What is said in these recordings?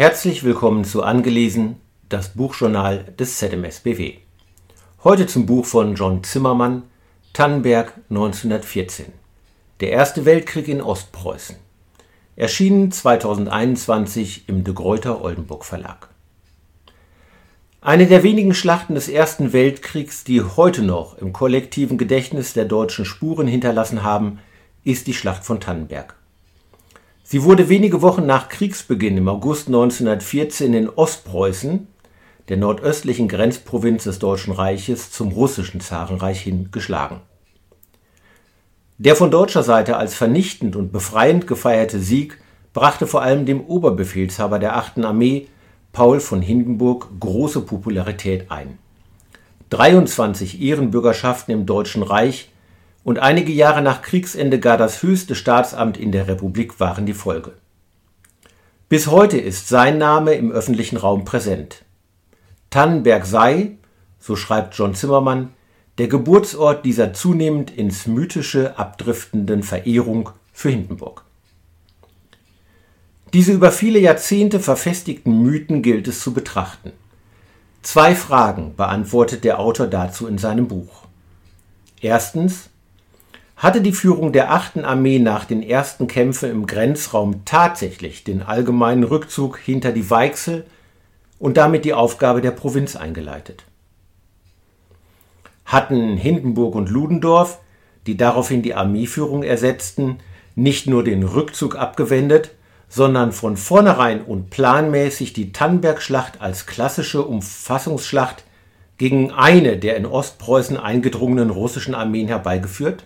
Herzlich willkommen zu Angelesen, das Buchjournal des ZMSBW. Heute zum Buch von John Zimmermann, Tannenberg 1914. Der Erste Weltkrieg in Ostpreußen. Erschienen 2021 im De Gruyter Oldenburg Verlag. Eine der wenigen Schlachten des Ersten Weltkriegs, die heute noch im kollektiven Gedächtnis der Deutschen Spuren hinterlassen haben, ist die Schlacht von Tannenberg. Sie wurde wenige Wochen nach Kriegsbeginn im August 1914 in Ostpreußen, der nordöstlichen Grenzprovinz des Deutschen Reiches, zum russischen Zarenreich hin geschlagen. Der von deutscher Seite als vernichtend und befreiend gefeierte Sieg brachte vor allem dem Oberbefehlshaber der 8. Armee, Paul von Hindenburg, große Popularität ein. 23 Ehrenbürgerschaften im Deutschen Reich und einige Jahre nach Kriegsende gar das höchste Staatsamt in der Republik waren die Folge. Bis heute ist sein Name im öffentlichen Raum präsent. Tannenberg sei, so schreibt John Zimmermann, der Geburtsort dieser zunehmend ins Mythische abdriftenden Verehrung für Hindenburg. Diese über viele Jahrzehnte verfestigten Mythen gilt es zu betrachten. Zwei Fragen beantwortet der Autor dazu in seinem Buch. Erstens, hatte die Führung der 8. Armee nach den ersten Kämpfen im Grenzraum tatsächlich den allgemeinen Rückzug hinter die Weichsel und damit die Aufgabe der Provinz eingeleitet. Hatten Hindenburg und Ludendorff, die daraufhin die Armeeführung ersetzten, nicht nur den Rückzug abgewendet, sondern von vornherein und planmäßig die Tannenberg-Schlacht als klassische Umfassungsschlacht gegen eine der in Ostpreußen eingedrungenen russischen Armeen herbeigeführt?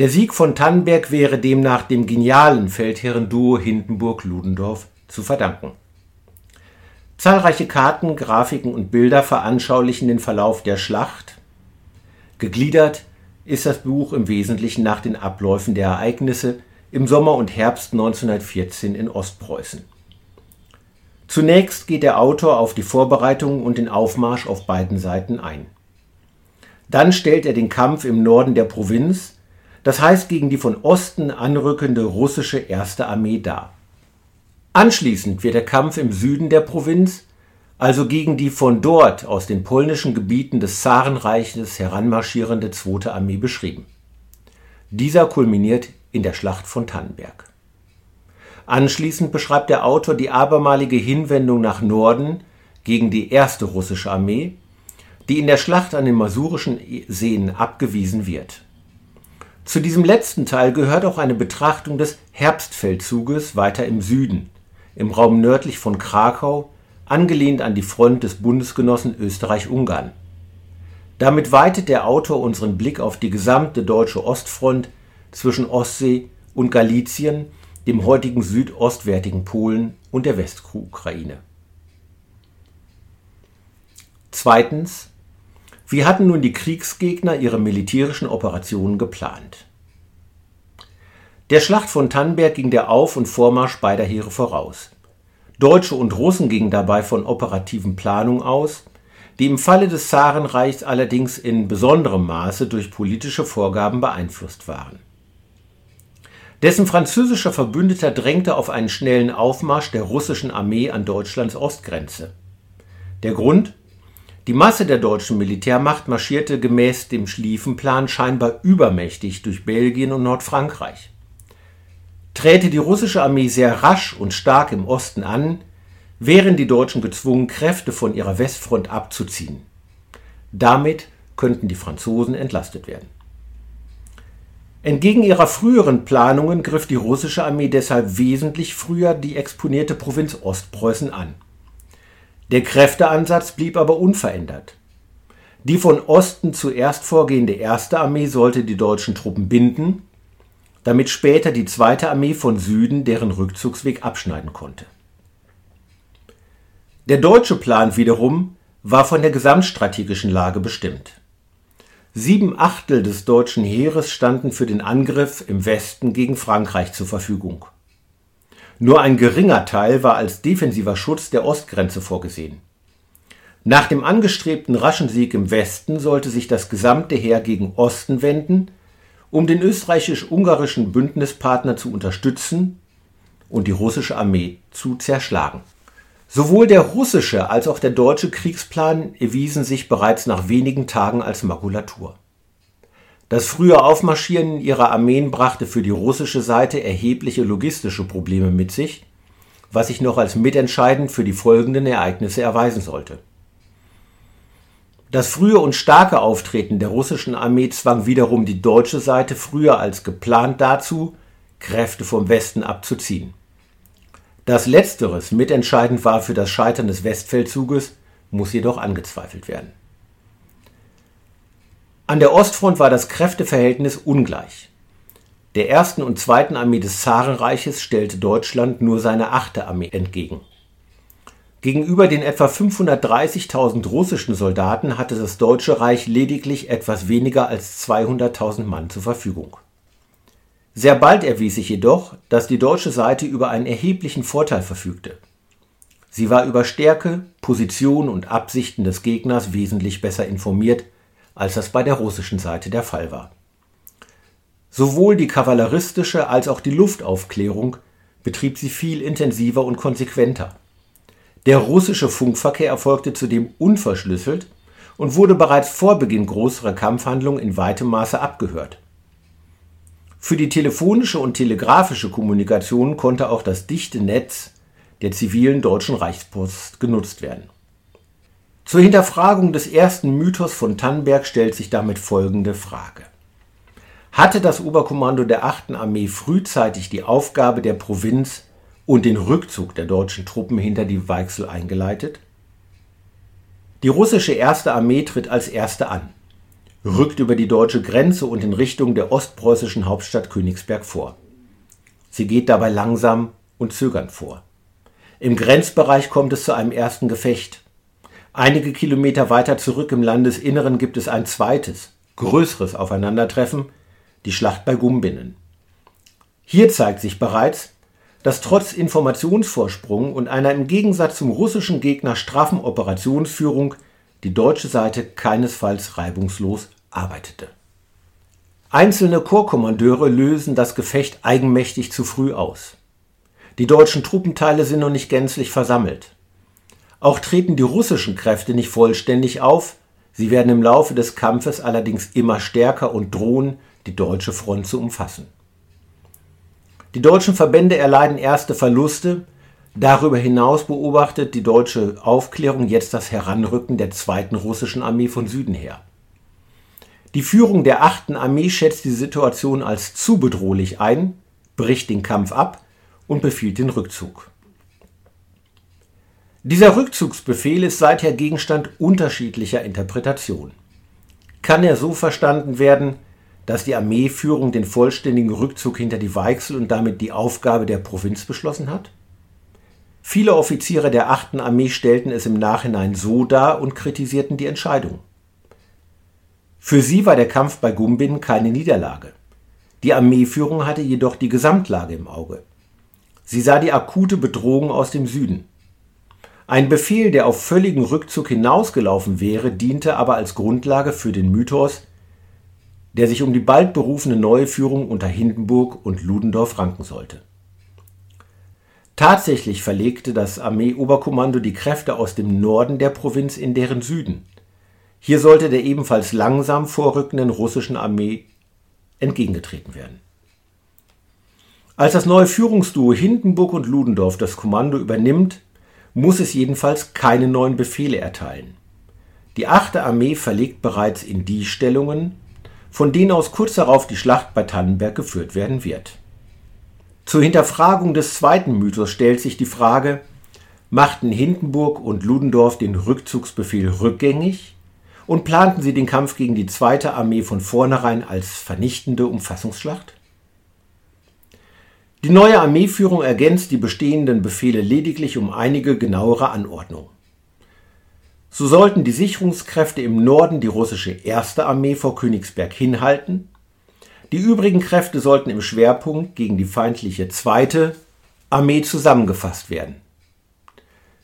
Der Sieg von Tannenberg wäre demnach dem genialen Feldherrenduo Hindenburg-Ludendorff zu verdanken. Zahlreiche Karten, Grafiken und Bilder veranschaulichen den Verlauf der Schlacht. Gegliedert ist das Buch im Wesentlichen nach den Abläufen der Ereignisse im Sommer und Herbst 1914 in Ostpreußen. Zunächst geht der Autor auf die Vorbereitungen und den Aufmarsch auf beiden Seiten ein. Dann stellt er den Kampf im Norden der Provinz das heißt gegen die von Osten anrückende russische Erste Armee dar. Anschließend wird der Kampf im Süden der Provinz, also gegen die von dort aus den polnischen Gebieten des Zarenreiches heranmarschierende Zweite Armee beschrieben. Dieser kulminiert in der Schlacht von Tannenberg. Anschließend beschreibt der Autor die abermalige Hinwendung nach Norden gegen die erste russische Armee, die in der Schlacht an den Masurischen Seen abgewiesen wird zu diesem letzten Teil gehört auch eine Betrachtung des Herbstfeldzuges weiter im Süden, im Raum nördlich von Krakau, angelehnt an die Front des Bundesgenossen Österreich-Ungarn. Damit weitet der Autor unseren Blick auf die gesamte deutsche Ostfront zwischen Ostsee und Galizien, dem heutigen südostwärtigen Polen und der Westukraine. Zweitens wie hatten nun die Kriegsgegner ihre militärischen Operationen geplant? Der Schlacht von Tannenberg ging der Auf- und Vormarsch beider Heere voraus. Deutsche und Russen gingen dabei von operativen Planungen aus, die im Falle des Zarenreichs allerdings in besonderem Maße durch politische Vorgaben beeinflusst waren. Dessen französischer Verbündeter drängte auf einen schnellen Aufmarsch der russischen Armee an Deutschlands Ostgrenze. Der Grund die Masse der deutschen Militärmacht marschierte gemäß dem Schlieffenplan scheinbar übermächtig durch Belgien und Nordfrankreich. Träte die russische Armee sehr rasch und stark im Osten an, wären die Deutschen gezwungen, Kräfte von ihrer Westfront abzuziehen. Damit könnten die Franzosen entlastet werden. Entgegen ihrer früheren Planungen griff die russische Armee deshalb wesentlich früher die exponierte Provinz Ostpreußen an der Kräfteansatz blieb aber unverändert. Die von Osten zuerst vorgehende erste Armee sollte die deutschen Truppen binden, damit später die zweite Armee von Süden deren Rückzugsweg abschneiden konnte. Der deutsche Plan wiederum war von der gesamtstrategischen Lage bestimmt. Sieben Achtel des deutschen Heeres standen für den Angriff im Westen gegen Frankreich zur Verfügung. Nur ein geringer Teil war als defensiver Schutz der Ostgrenze vorgesehen. Nach dem angestrebten raschen Sieg im Westen sollte sich das gesamte Heer gegen Osten wenden, um den österreichisch-ungarischen Bündnispartner zu unterstützen und die russische Armee zu zerschlagen. Sowohl der russische als auch der deutsche Kriegsplan erwiesen sich bereits nach wenigen Tagen als Makulatur. Das frühe Aufmarschieren ihrer Armeen brachte für die russische Seite erhebliche logistische Probleme mit sich, was sich noch als mitentscheidend für die folgenden Ereignisse erweisen sollte. Das frühe und starke Auftreten der russischen Armee zwang wiederum die deutsche Seite früher als geplant dazu, Kräfte vom Westen abzuziehen. Dass letzteres mitentscheidend war für das Scheitern des Westfeldzuges, muss jedoch angezweifelt werden. An der Ostfront war das Kräfteverhältnis ungleich. Der ersten und zweiten Armee des Zarenreiches stellte Deutschland nur seine achte Armee entgegen. Gegenüber den etwa 530.000 russischen Soldaten hatte das Deutsche Reich lediglich etwas weniger als 200.000 Mann zur Verfügung. Sehr bald erwies sich jedoch, dass die deutsche Seite über einen erheblichen Vorteil verfügte. Sie war über Stärke, Position und Absichten des Gegners wesentlich besser informiert, als das bei der russischen Seite der Fall war. Sowohl die kavalleristische als auch die Luftaufklärung betrieb sie viel intensiver und konsequenter. Der russische Funkverkehr erfolgte zudem unverschlüsselt und wurde bereits vor Beginn größerer Kampfhandlungen in weitem Maße abgehört für die telefonische und telegrafische Kommunikation konnte auch das dichte Netz der zivilen Deutschen Reichspost genutzt werden. Zur Hinterfragung des ersten Mythos von Tannenberg stellt sich damit folgende Frage. Hatte das Oberkommando der 8. Armee frühzeitig die Aufgabe der Provinz und den Rückzug der deutschen Truppen hinter die Weichsel eingeleitet? Die russische erste Armee tritt als erste an rückt über die deutsche Grenze und in Richtung der ostpreußischen Hauptstadt Königsberg vor. Sie geht dabei langsam und zögernd vor. Im Grenzbereich kommt es zu einem ersten Gefecht. Einige Kilometer weiter zurück im Landesinneren gibt es ein zweites, größeres Aufeinandertreffen, die Schlacht bei Gumbinnen. Hier zeigt sich bereits, dass trotz Informationsvorsprung und einer im Gegensatz zum russischen Gegner straffen Operationsführung die deutsche Seite keinesfalls reibungslos arbeitete. Einzelne Korpskommandeure lösen das Gefecht eigenmächtig zu früh aus. Die deutschen Truppenteile sind noch nicht gänzlich versammelt. Auch treten die russischen Kräfte nicht vollständig auf, sie werden im Laufe des Kampfes allerdings immer stärker und drohen, die deutsche Front zu umfassen. Die deutschen Verbände erleiden erste Verluste, Darüber hinaus beobachtet die deutsche Aufklärung jetzt das Heranrücken der zweiten russischen Armee von Süden her. Die Führung der achten Armee schätzt die Situation als zu bedrohlich ein, bricht den Kampf ab und befiehlt den Rückzug. Dieser Rückzugsbefehl ist seither Gegenstand unterschiedlicher Interpretationen. Kann er so verstanden werden, dass die Armeeführung den vollständigen Rückzug hinter die Weichsel und damit die Aufgabe der Provinz beschlossen hat? Viele Offiziere der 8. Armee stellten es im Nachhinein so dar und kritisierten die Entscheidung. Für sie war der Kampf bei Gumbin keine Niederlage. Die Armeeführung hatte jedoch die Gesamtlage im Auge. Sie sah die akute Bedrohung aus dem Süden. Ein Befehl, der auf völligen Rückzug hinausgelaufen wäre, diente aber als Grundlage für den Mythos, der sich um die bald berufene neue Führung unter Hindenburg und Ludendorff ranken sollte. Tatsächlich verlegte das Armeeoberkommando die Kräfte aus dem Norden der Provinz in deren Süden. Hier sollte der ebenfalls langsam vorrückenden russischen Armee entgegengetreten werden. Als das neue Führungsduo Hindenburg und Ludendorff das Kommando übernimmt, muss es jedenfalls keine neuen Befehle erteilen. Die 8. Armee verlegt bereits in die Stellungen, von denen aus kurz darauf die Schlacht bei Tannenberg geführt werden wird. Zur Hinterfragung des zweiten Mythos stellt sich die Frage, machten Hindenburg und Ludendorff den Rückzugsbefehl rückgängig und planten sie den Kampf gegen die zweite Armee von vornherein als vernichtende Umfassungsschlacht? Die neue Armeeführung ergänzt die bestehenden Befehle lediglich um einige genauere Anordnungen. So sollten die Sicherungskräfte im Norden die russische erste Armee vor Königsberg hinhalten die übrigen Kräfte sollten im Schwerpunkt gegen die feindliche zweite Armee zusammengefasst werden.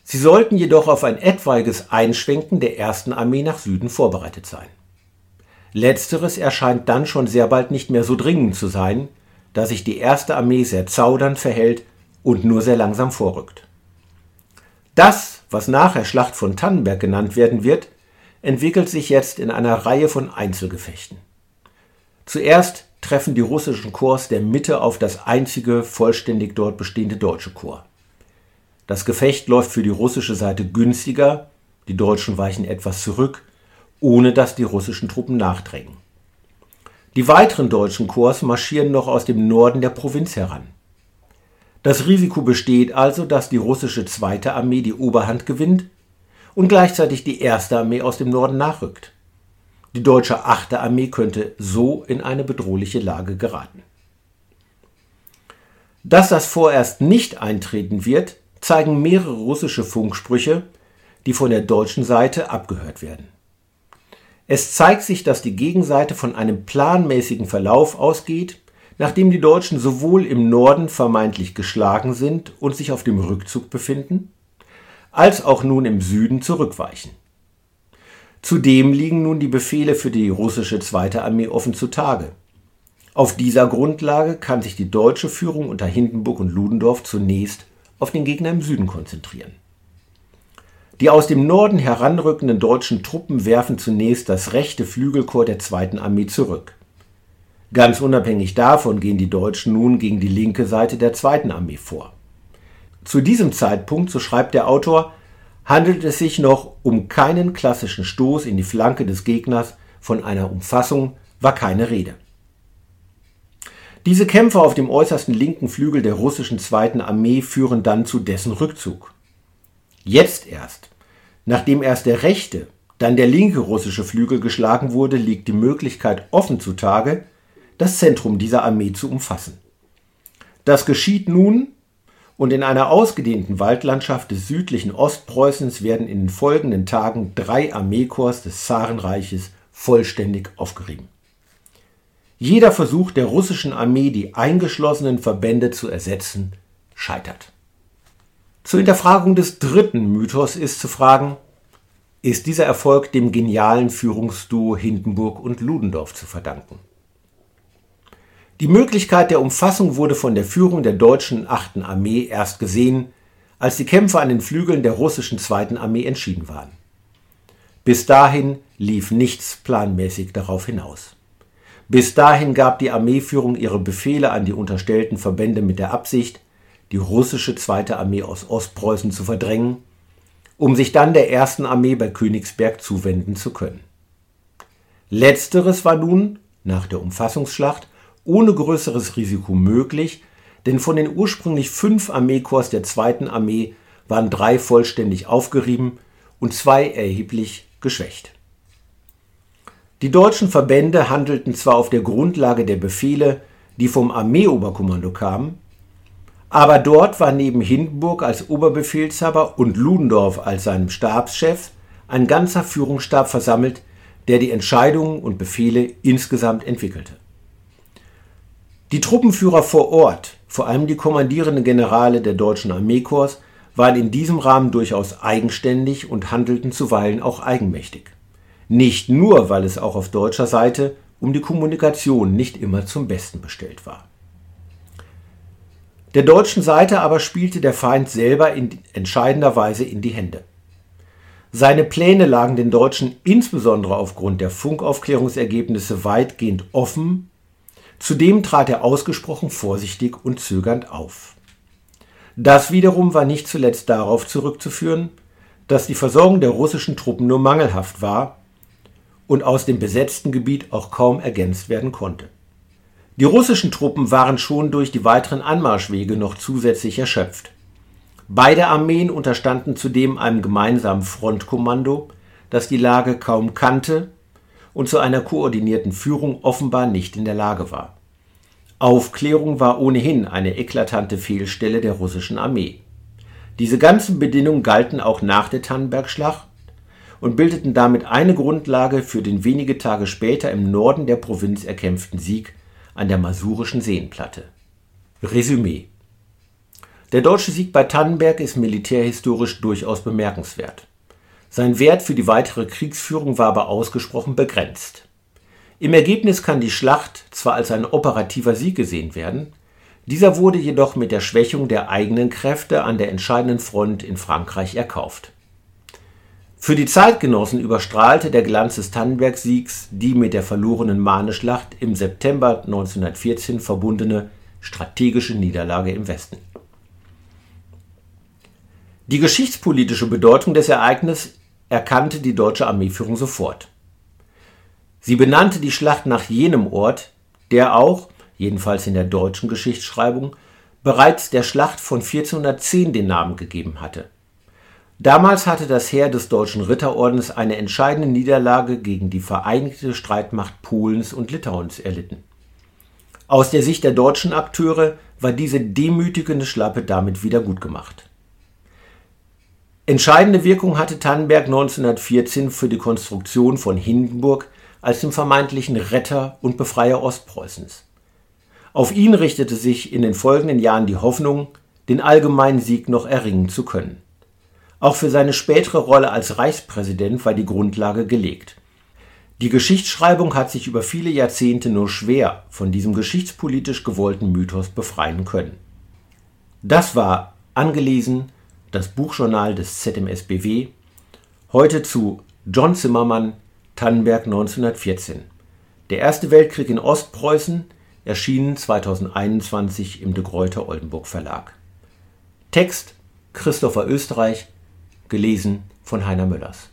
Sie sollten jedoch auf ein etwaiges Einschwenken der ersten Armee nach Süden vorbereitet sein. Letzteres erscheint dann schon sehr bald nicht mehr so dringend zu sein, da sich die erste Armee sehr zaudernd verhält und nur sehr langsam vorrückt. Das, was nachher Schlacht von Tannenberg genannt werden wird, entwickelt sich jetzt in einer Reihe von Einzelgefechten. Zuerst treffen die russischen Korps der Mitte auf das einzige vollständig dort bestehende deutsche Korps. Das Gefecht läuft für die russische Seite günstiger, die Deutschen weichen etwas zurück, ohne dass die russischen Truppen nachdrängen. Die weiteren deutschen Korps marschieren noch aus dem Norden der Provinz heran. Das Risiko besteht also, dass die russische zweite Armee die Oberhand gewinnt und gleichzeitig die erste Armee aus dem Norden nachrückt. Die deutsche achte Armee könnte so in eine bedrohliche Lage geraten. Dass das vorerst nicht eintreten wird, zeigen mehrere russische Funksprüche, die von der deutschen Seite abgehört werden. Es zeigt sich, dass die Gegenseite von einem planmäßigen Verlauf ausgeht, nachdem die Deutschen sowohl im Norden vermeintlich geschlagen sind und sich auf dem Rückzug befinden, als auch nun im Süden zurückweichen. Zudem liegen nun die Befehle für die russische zweite Armee offen zutage. Auf dieser Grundlage kann sich die deutsche Führung unter Hindenburg und Ludendorff zunächst auf den Gegner im Süden konzentrieren. Die aus dem Norden heranrückenden deutschen Truppen werfen zunächst das rechte Flügelkorps der zweiten Armee zurück. Ganz unabhängig davon gehen die Deutschen nun gegen die linke Seite der zweiten Armee vor. Zu diesem Zeitpunkt, so schreibt der Autor, handelt es sich noch um keinen klassischen Stoß in die Flanke des Gegners, von einer Umfassung war keine Rede. Diese Kämpfe auf dem äußersten linken Flügel der russischen zweiten Armee führen dann zu dessen Rückzug. Jetzt erst, nachdem erst der rechte, dann der linke russische Flügel geschlagen wurde, liegt die Möglichkeit offen zutage, das Zentrum dieser Armee zu umfassen. Das geschieht nun, und in einer ausgedehnten Waldlandschaft des südlichen Ostpreußens werden in den folgenden Tagen drei Armeekorps des Zarenreiches vollständig aufgerieben. Jeder Versuch der russischen Armee, die eingeschlossenen Verbände zu ersetzen, scheitert. Zur Hinterfragung des dritten Mythos ist zu fragen, ist dieser Erfolg dem genialen Führungsduo Hindenburg und Ludendorff zu verdanken? Die Möglichkeit der Umfassung wurde von der Führung der deutschen 8. Armee erst gesehen, als die Kämpfe an den Flügeln der russischen 2. Armee entschieden waren. Bis dahin lief nichts planmäßig darauf hinaus. Bis dahin gab die Armeeführung ihre Befehle an die unterstellten Verbände mit der Absicht, die russische zweite Armee aus Ostpreußen zu verdrängen, um sich dann der ersten Armee bei Königsberg zuwenden zu können. Letzteres war nun, nach der Umfassungsschlacht, ohne größeres Risiko möglich, denn von den ursprünglich fünf Armeekorps der zweiten Armee waren drei vollständig aufgerieben und zwei erheblich geschwächt. Die deutschen Verbände handelten zwar auf der Grundlage der Befehle, die vom Armeeoberkommando kamen, aber dort war neben Hindenburg als Oberbefehlshaber und Ludendorff als seinem Stabschef ein ganzer Führungsstab versammelt, der die Entscheidungen und Befehle insgesamt entwickelte. Die Truppenführer vor Ort, vor allem die kommandierenden Generale der deutschen Armeekorps, waren in diesem Rahmen durchaus eigenständig und handelten zuweilen auch eigenmächtig. Nicht nur, weil es auch auf deutscher Seite um die Kommunikation nicht immer zum Besten bestellt war. Der deutschen Seite aber spielte der Feind selber in entscheidender Weise in die Hände. Seine Pläne lagen den Deutschen insbesondere aufgrund der Funkaufklärungsergebnisse weitgehend offen, zudem trat er ausgesprochen vorsichtig und zögernd auf. Das wiederum war nicht zuletzt darauf zurückzuführen, dass die Versorgung der russischen Truppen nur mangelhaft war und aus dem besetzten Gebiet auch kaum ergänzt werden konnte. Die russischen Truppen waren schon durch die weiteren Anmarschwege noch zusätzlich erschöpft. Beide Armeen unterstanden zudem einem gemeinsamen Frontkommando, das die Lage kaum kannte und zu einer koordinierten Führung offenbar nicht in der Lage war. Aufklärung war ohnehin eine eklatante Fehlstelle der russischen Armee. Diese ganzen Bedingungen galten auch nach der Tannenbergschlacht und bildeten damit eine Grundlage für den wenige Tage später im Norden der Provinz erkämpften Sieg an der Masurischen Seenplatte. Resümee Der deutsche Sieg bei Tannenberg ist militärhistorisch durchaus bemerkenswert. Sein Wert für die weitere Kriegsführung war aber ausgesprochen begrenzt. Im Ergebnis kann die Schlacht zwar als ein operativer Sieg gesehen werden, Dieser wurde jedoch mit der Schwächung der eigenen Kräfte an der entscheidenden Front in Frankreich erkauft. Für die Zeitgenossen überstrahlte der Glanz des Tannenberg-Siegs die mit der verlorenen Marneschlacht im September 1914 verbundene strategische Niederlage im Westen. Die geschichtspolitische Bedeutung des Ereignisses erkannte die deutsche Armeeführung sofort. Sie benannte die Schlacht nach jenem Ort, der auch, jedenfalls in der deutschen Geschichtsschreibung, bereits der Schlacht von 1410 den Namen gegeben hatte. Damals hatte das Heer des Deutschen Ritterordens eine entscheidende Niederlage gegen die vereinigte Streitmacht Polens und Litauens erlitten. Aus der Sicht der deutschen Akteure war diese demütigende Schlappe damit wiedergutgemacht. Entscheidende Wirkung hatte Tannenberg 1914 für die Konstruktion von Hindenburg als dem vermeintlichen Retter und Befreier Ostpreußens. Auf ihn richtete sich in den folgenden Jahren die Hoffnung, den allgemeinen Sieg noch erringen zu können. Auch für seine spätere Rolle als Reichspräsident war die Grundlage gelegt. Die Geschichtsschreibung hat sich über viele Jahrzehnte nur schwer von diesem geschichtspolitisch gewollten Mythos befreien können. Das war angelesen das Buchjournal des ZMSBW, heute zu John Zimmermann, Tannenberg 1914. Der Erste Weltkrieg in Ostpreußen, erschienen 2021 im De Gruyter Oldenburg Verlag. Text Christopher Österreich, gelesen von Heiner Müllers